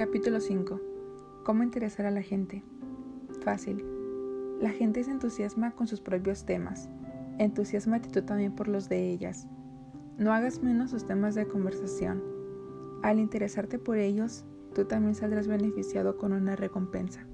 Capítulo 5. ¿Cómo interesar a la gente? Fácil. La gente se entusiasma con sus propios temas. Entusiasmate tú también por los de ellas. No hagas menos sus temas de conversación. Al interesarte por ellos, tú también saldrás beneficiado con una recompensa.